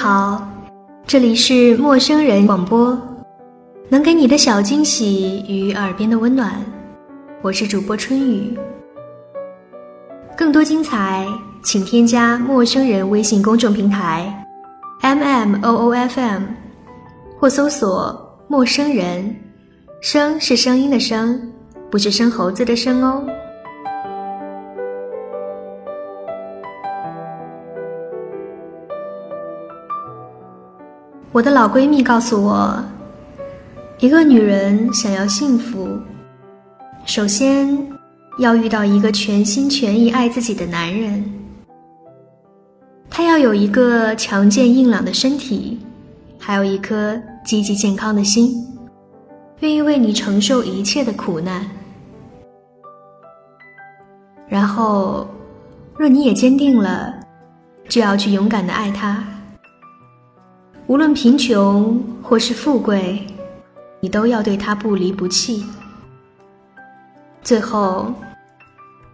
好，这里是陌生人广播，能给你的小惊喜与耳边的温暖，我是主播春雨。更多精彩，请添加陌生人微信公众平台 m m o o f m，或搜索陌生人，声是声音的声，不是生猴子的生哦。我的老闺蜜告诉我，一个女人想要幸福，首先要遇到一个全心全意爱自己的男人。他要有一个强健硬朗的身体，还有一颗积极健康的心，愿意为你承受一切的苦难。然后，若你也坚定了，就要去勇敢的爱他。无论贫穷或是富贵，你都要对他不离不弃。最后，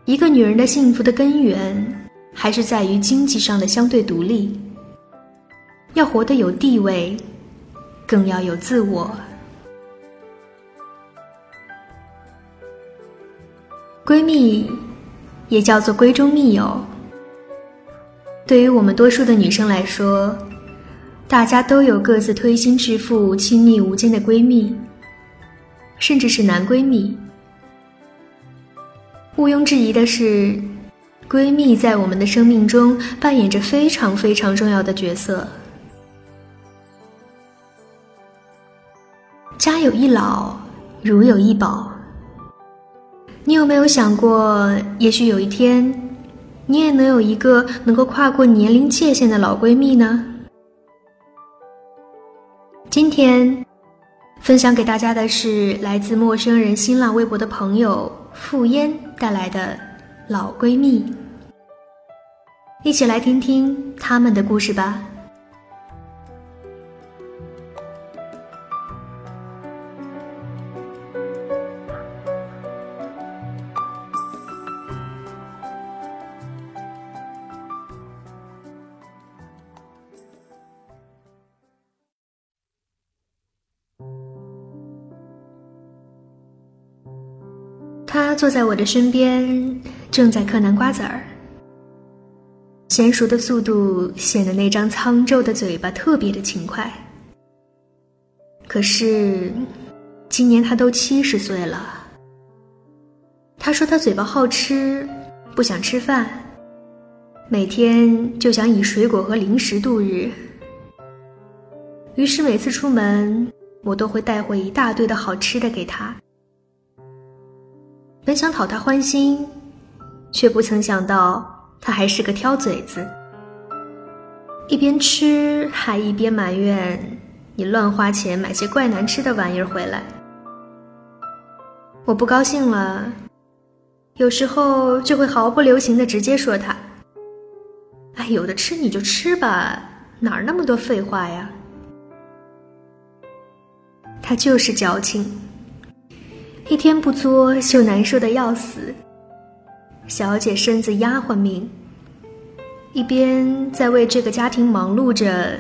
一个女人的幸福的根源，还是在于经济上的相对独立。要活得有地位，更要有自我。闺蜜，也叫做闺中密友。对于我们多数的女生来说，大家都有各自推心置腹、亲密无间的闺蜜，甚至是男闺蜜。毋庸置疑的是，闺蜜在我们的生命中扮演着非常非常重要的角色。家有一老，如有一宝。你有没有想过，也许有一天，你也能有一个能够跨过年龄界限的老闺蜜呢？今天分享给大家的是来自陌生人新浪微博的朋友傅嫣带来的老闺蜜，一起来听听他们的故事吧。他坐在我的身边，正在嗑南瓜子儿。娴熟的速度显得那张苍皱的嘴巴特别的勤快。可是，今年他都七十岁了。他说他嘴巴好吃，不想吃饭，每天就想以水果和零食度日。于是每次出门，我都会带回一大堆的好吃的给他。本想讨他欢心，却不曾想到他还是个挑嘴子，一边吃还一边埋怨你乱花钱买些怪难吃的玩意儿回来。我不高兴了，有时候就会毫不留情的直接说他：“哎，有的吃你就吃吧，哪儿那么多废话呀？”他就是矫情。一天不作就难受的要死。小姐身子丫鬟命，一边在为这个家庭忙碌着，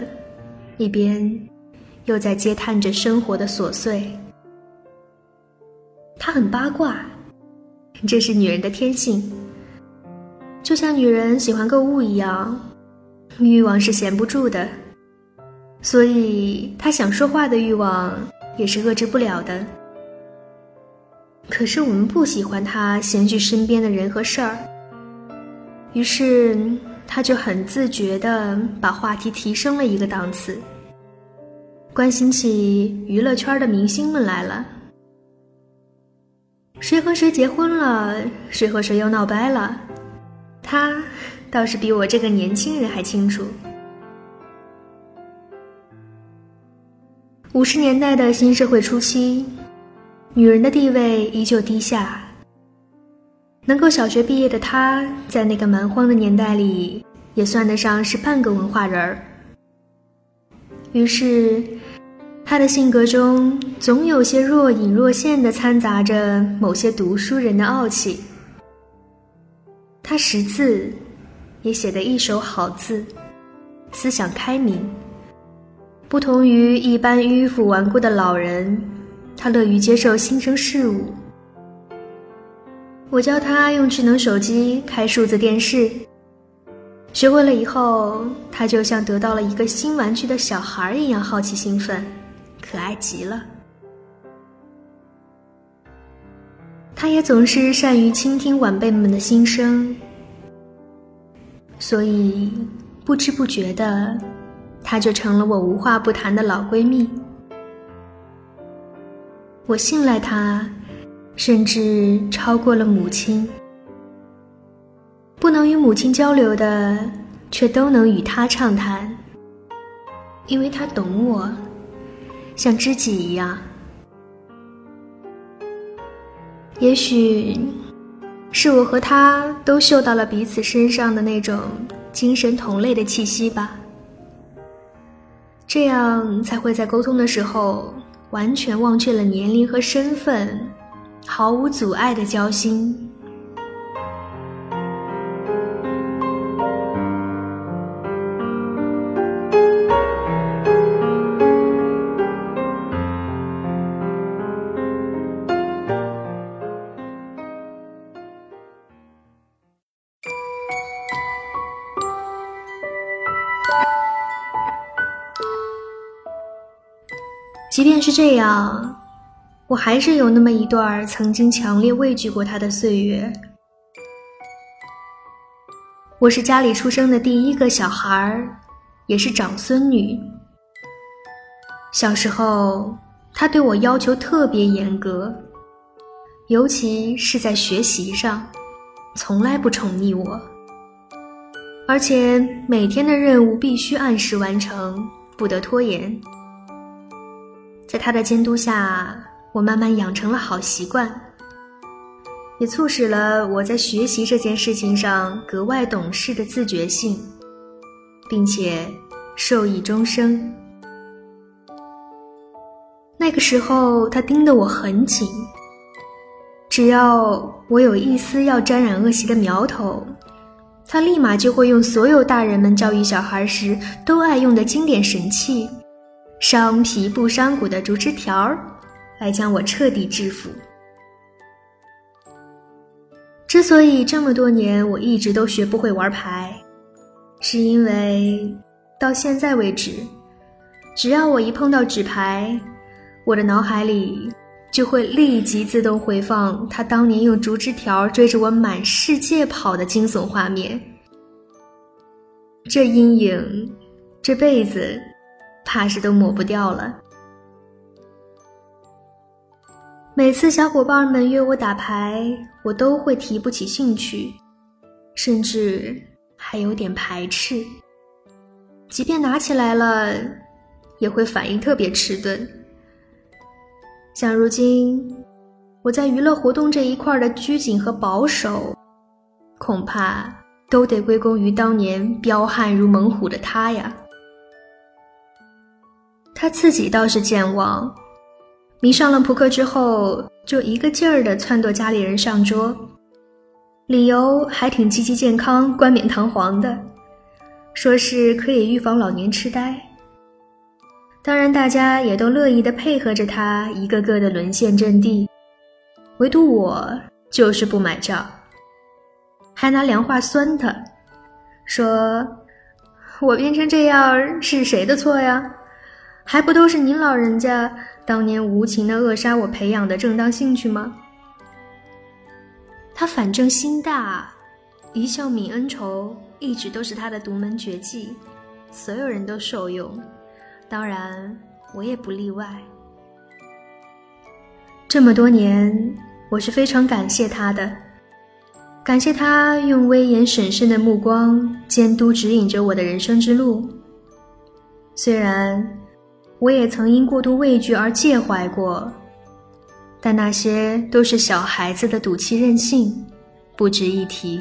一边又在嗟叹着生活的琐碎。她很八卦，这是女人的天性，就像女人喜欢购物一样，欲望是闲不住的，所以她想说话的欲望也是遏制不了的。可是我们不喜欢他闲居身边的人和事儿，于是他就很自觉地把话题提升了一个档次，关心起娱乐圈的明星们来了。谁和谁结婚了？谁和谁又闹掰了？他倒是比我这个年轻人还清楚。五十年代的新社会初期。女人的地位依旧低下。能够小学毕业的她，在那个蛮荒的年代里，也算得上是半个文化人儿。于是，她的性格中总有些若隐若现的掺杂着某些读书人的傲气。她识字，也写得一手好字，思想开明。不同于一般迂腐顽固的老人，他乐于接受新生事物。我教他用智能手机开数字电视，学会了以后，他就像得到了一个新玩具的小孩一样好奇兴奋，可爱极了。他也总是善于倾听晚辈们的心声，所以不知不觉的。她就成了我无话不谈的老闺蜜。我信赖她，甚至超过了母亲。不能与母亲交流的，却都能与她畅谈，因为她懂我，像知己一样。也许，是我和她都嗅到了彼此身上的那种精神同类的气息吧。这样才会在沟通的时候完全忘却了年龄和身份，毫无阻碍的交心。是这样，我还是有那么一段曾经强烈畏惧过他的岁月。我是家里出生的第一个小孩，也是长孙女。小时候，他对我要求特别严格，尤其是在学习上，从来不宠溺我，而且每天的任务必须按时完成，不得拖延。在他的监督下，我慢慢养成了好习惯，也促使了我在学习这件事情上格外懂事的自觉性，并且受益终生。那个时候，他盯得我很紧，只要我有一丝要沾染恶习的苗头，他立马就会用所有大人们教育小孩时都爱用的经典神器。伤皮不伤骨的竹枝条儿，来将我彻底制服。之所以这么多年我一直都学不会玩牌，是因为到现在为止，只要我一碰到纸牌，我的脑海里就会立即自动回放他当年用竹枝条追着我满世界跑的惊悚画面。这阴影，这辈子。怕是都抹不掉了。每次小伙伴们约我打牌，我都会提不起兴趣，甚至还有点排斥。即便拿起来了，也会反应特别迟钝。像如今我在娱乐活动这一块的拘谨和保守，恐怕都得归功于当年彪悍如猛虎的他呀。他自己倒是健忘，迷上了扑克之后，就一个劲儿的撺掇家里人上桌，理由还挺积极、健康、冠冕堂皇的，说是可以预防老年痴呆。当然，大家也都乐意的配合着他，一个个的沦陷阵地，唯独我就是不买账，还拿凉话酸他，说我变成这样是谁的错呀？还不都是您老人家当年无情的扼杀我培养的正当兴趣吗？他反正心大，一笑泯恩仇一直都是他的独门绝技，所有人都受用，当然我也不例外。这么多年，我是非常感谢他的，感谢他用威严审慎的目光监督指引着我的人生之路，虽然。我也曾因过度畏惧而介怀过，但那些都是小孩子的赌气任性，不值一提。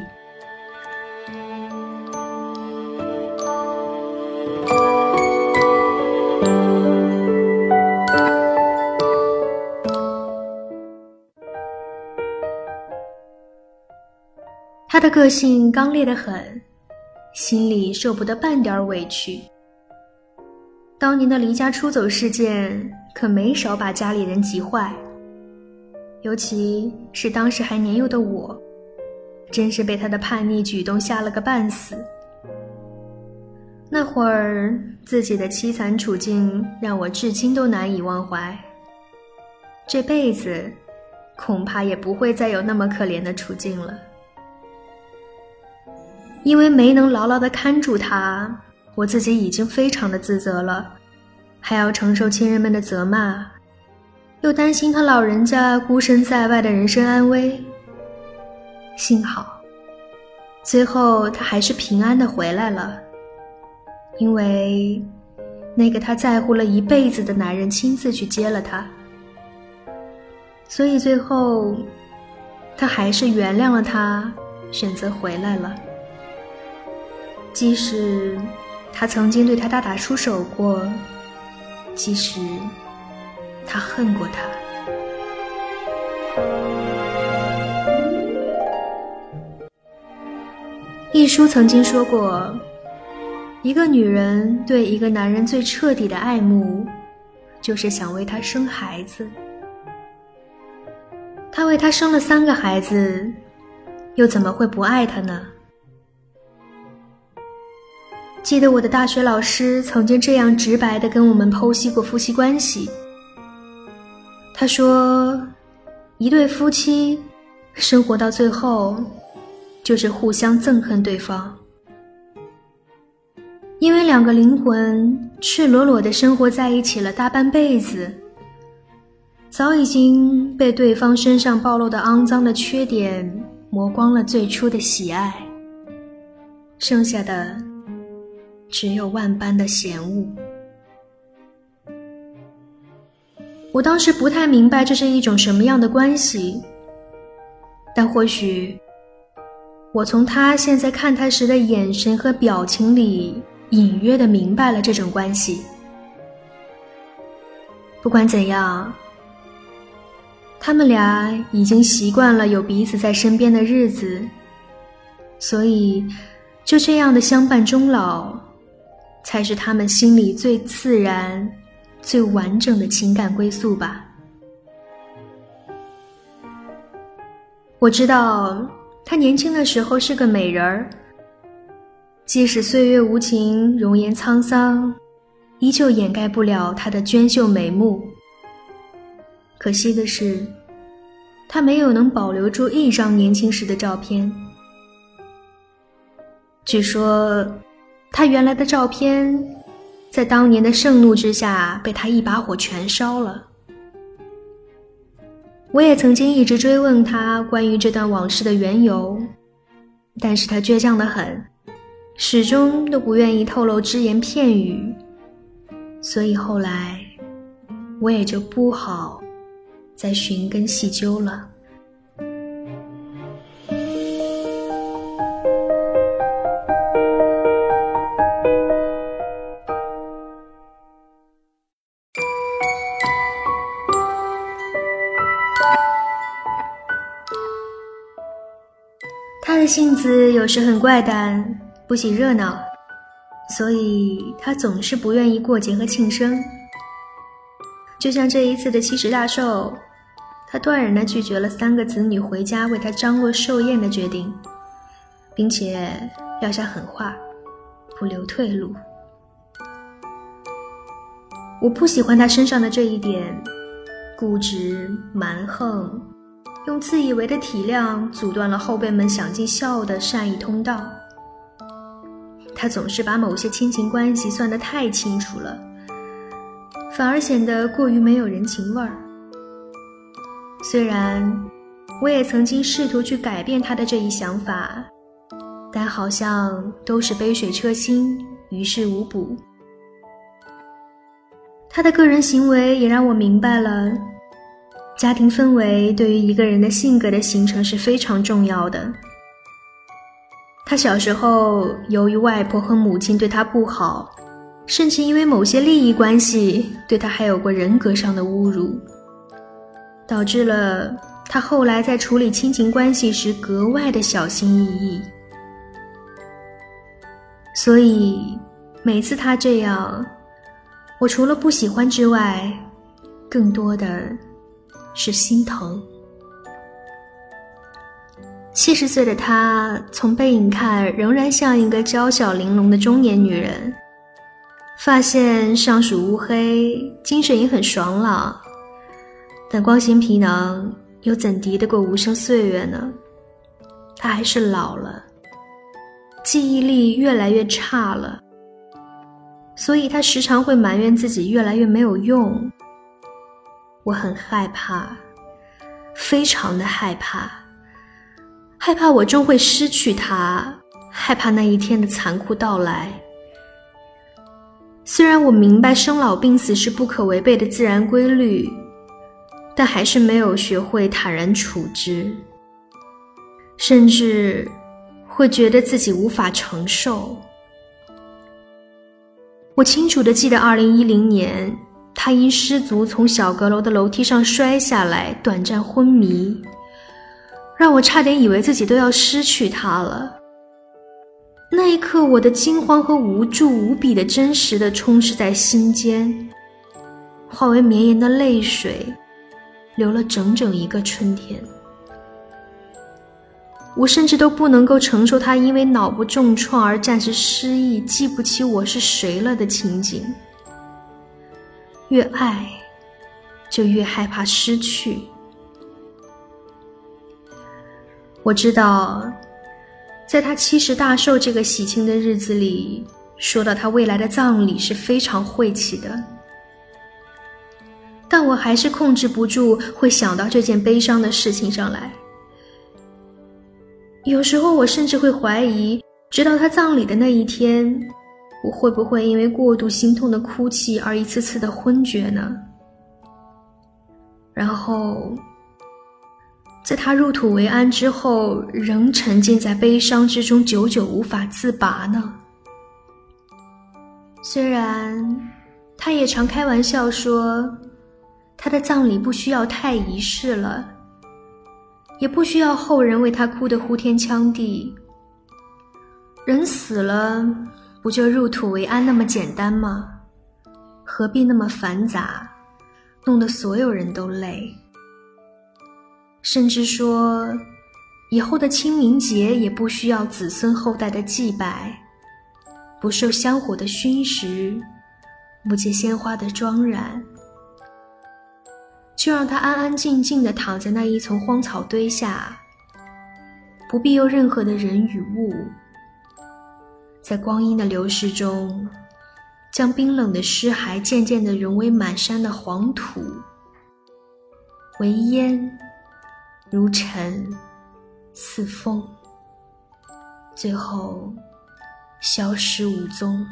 他的个性刚烈的很，心里受不得半点委屈。当年的离家出走事件可没少把家里人急坏，尤其是当时还年幼的我，真是被他的叛逆举动吓了个半死。那会儿自己的凄惨处境让我至今都难以忘怀，这辈子恐怕也不会再有那么可怜的处境了。因为没能牢牢的看住他，我自己已经非常的自责了，还要承受亲人们的责骂，又担心他老人家孤身在外的人身安危。幸好，最后他还是平安的回来了。因为那个他在乎了一辈子的男人亲自去接了他，所以最后他还是原谅了他，选择回来了。即使他曾经对他大打出手过，即使他恨过他，一书曾经说过。一个女人对一个男人最彻底的爱慕，就是想为他生孩子。他为他生了三个孩子，又怎么会不爱他呢？记得我的大学老师曾经这样直白的跟我们剖析过夫妻关系。他说，一对夫妻生活到最后，就是互相憎恨对方。因为两个灵魂赤裸裸的生活在一起了大半辈子，早已经被对方身上暴露的肮脏的缺点磨光了最初的喜爱，剩下的只有万般的嫌恶。我当时不太明白这是一种什么样的关系，但或许我从他现在看他时的眼神和表情里。隐约的明白了这种关系。不管怎样，他们俩已经习惯了有彼此在身边的日子，所以就这样的相伴终老，才是他们心里最自然、最完整的情感归宿吧。我知道她年轻的时候是个美人儿。即使岁月无情，容颜沧桑，依旧掩盖不了她的娟秀美目。可惜的是，她没有能保留住一张年轻时的照片。据说，他原来的照片，在当年的盛怒之下，被他一把火全烧了。我也曾经一直追问他关于这段往事的缘由，但是他倔强的很。始终都不愿意透露只言片语，所以后来我也就不好再寻根细究了。的性子有时很怪诞。不喜热闹，所以他总是不愿意过节和庆生。就像这一次的七十大寿，他断然的拒绝了三个子女回家为他张罗寿宴的决定，并且撂下狠话，不留退路。我不喜欢他身上的这一点，固执蛮横，用自以为的体谅阻断了后辈们想尽孝的善意通道。他总是把某些亲情关系算得太清楚了，反而显得过于没有人情味儿。虽然我也曾经试图去改变他的这一想法，但好像都是杯水车薪，于事无补。他的个人行为也让我明白了，家庭氛围对于一个人的性格的形成是非常重要的。他小时候由于外婆和母亲对他不好，甚至因为某些利益关系对他还有过人格上的侮辱，导致了他后来在处理亲情关系时格外的小心翼翼。所以每次他这样，我除了不喜欢之外，更多的是心疼。七十岁的她，从背影看仍然像一个娇小玲珑的中年女人，发线尚属乌黑，精神也很爽朗，但光鲜皮囊又怎敌得过无声岁月呢？她还是老了，记忆力越来越差了，所以她时常会埋怨自己越来越没有用。我很害怕，非常的害怕。害怕我终会失去他，害怕那一天的残酷到来。虽然我明白生老病死是不可违背的自然规律，但还是没有学会坦然处之，甚至会觉得自己无法承受。我清楚的记得，二零一零年，他因失足从小阁楼的楼梯上摔下来，短暂昏迷。让我差点以为自己都要失去他了。那一刻，我的惊慌和无助无比的真实的充斥在心间，化为绵延的泪水，流了整整一个春天。我甚至都不能够承受他因为脑部重创而暂时失忆、记不起我是谁了的情景。越爱，就越害怕失去。我知道，在他七十大寿这个喜庆的日子里，说到他未来的葬礼是非常晦气的，但我还是控制不住会想到这件悲伤的事情上来。有时候，我甚至会怀疑，直到他葬礼的那一天，我会不会因为过度心痛的哭泣而一次次的昏厥呢？然后。在他入土为安之后，仍沉浸在悲伤之中，久久无法自拔呢。虽然他也常开玩笑说，他的葬礼不需要太仪式了，也不需要后人为他哭得呼天抢地。人死了，不就入土为安那么简单吗？何必那么繁杂，弄得所有人都累？甚至说，以后的清明节也不需要子孙后代的祭拜，不受香火的熏蚀，不借鲜花的妆染，就让他安安静静的躺在那一丛荒草堆下，不必有任何的人与物，在光阴的流逝中，将冰冷的尸骸渐渐地融为满山的黄土，为烟。如尘，似风，最后消失无踪。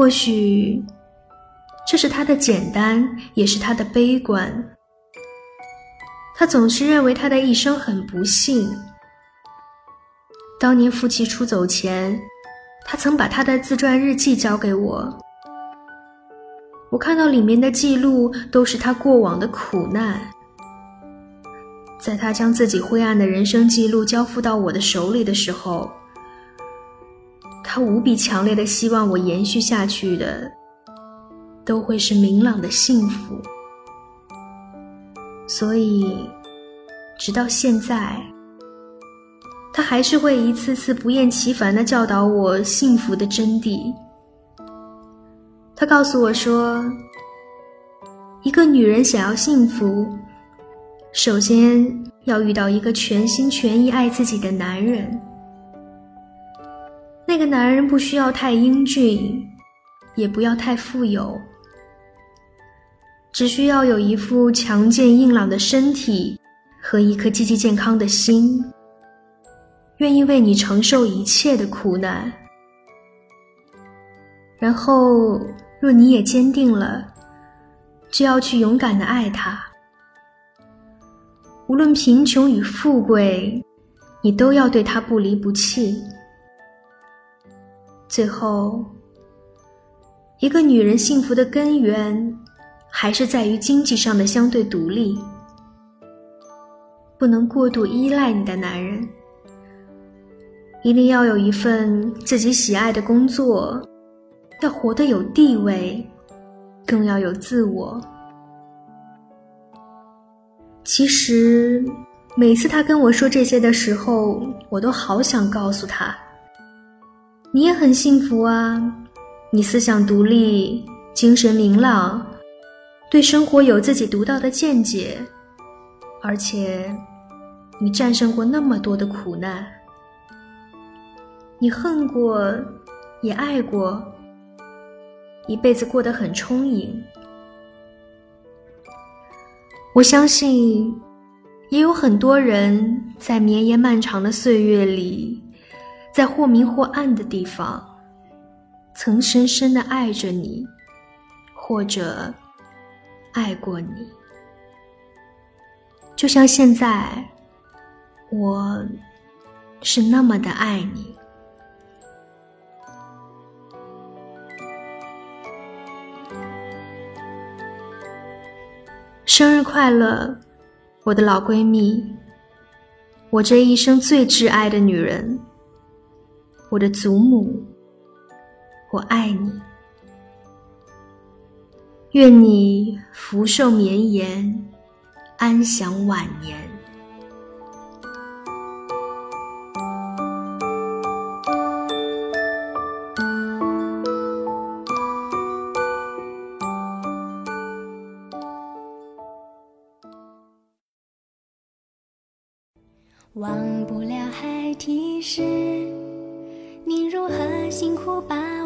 或许，这是他的简单，也是他的悲观。他总是认为他的一生很不幸。当年夫妻出走前，他曾把他的自传日记交给我。我看到里面的记录都是他过往的苦难。在他将自己灰暗的人生记录交付到我的手里的时候，他无比强烈的希望我延续下去的，都会是明朗的幸福。所以，直到现在。他还是会一次次不厌其烦地教导我幸福的真谛。他告诉我说：“一个女人想要幸福，首先要遇到一个全心全意爱自己的男人。那个男人不需要太英俊，也不要太富有，只需要有一副强健硬朗的身体和一颗积极健康的心。”愿意为你承受一切的苦难，然后若你也坚定了，就要去勇敢的爱他。无论贫穷与富贵，你都要对他不离不弃。最后，一个女人幸福的根源，还是在于经济上的相对独立，不能过度依赖你的男人，一定要有一份自己喜爱的工作，要活得有地位，更要有自我。其实，每次他跟我说这些的时候，我都好想告诉他：“你也很幸福啊，你思想独立，精神明朗。”对生活有自己独到的见解，而且你战胜过那么多的苦难，你恨过，也爱过，一辈子过得很充盈。我相信，也有很多人在绵延漫长的岁月里，在或明或暗的地方，曾深深的爱着你，或者。爱过你，就像现在，我是那么的爱你。生日快乐，我的老闺蜜，我这一生最挚爱的女人，我的祖母，我爱你。愿你福寿绵延，安享晚年。忘不了孩提时，你如何辛苦把。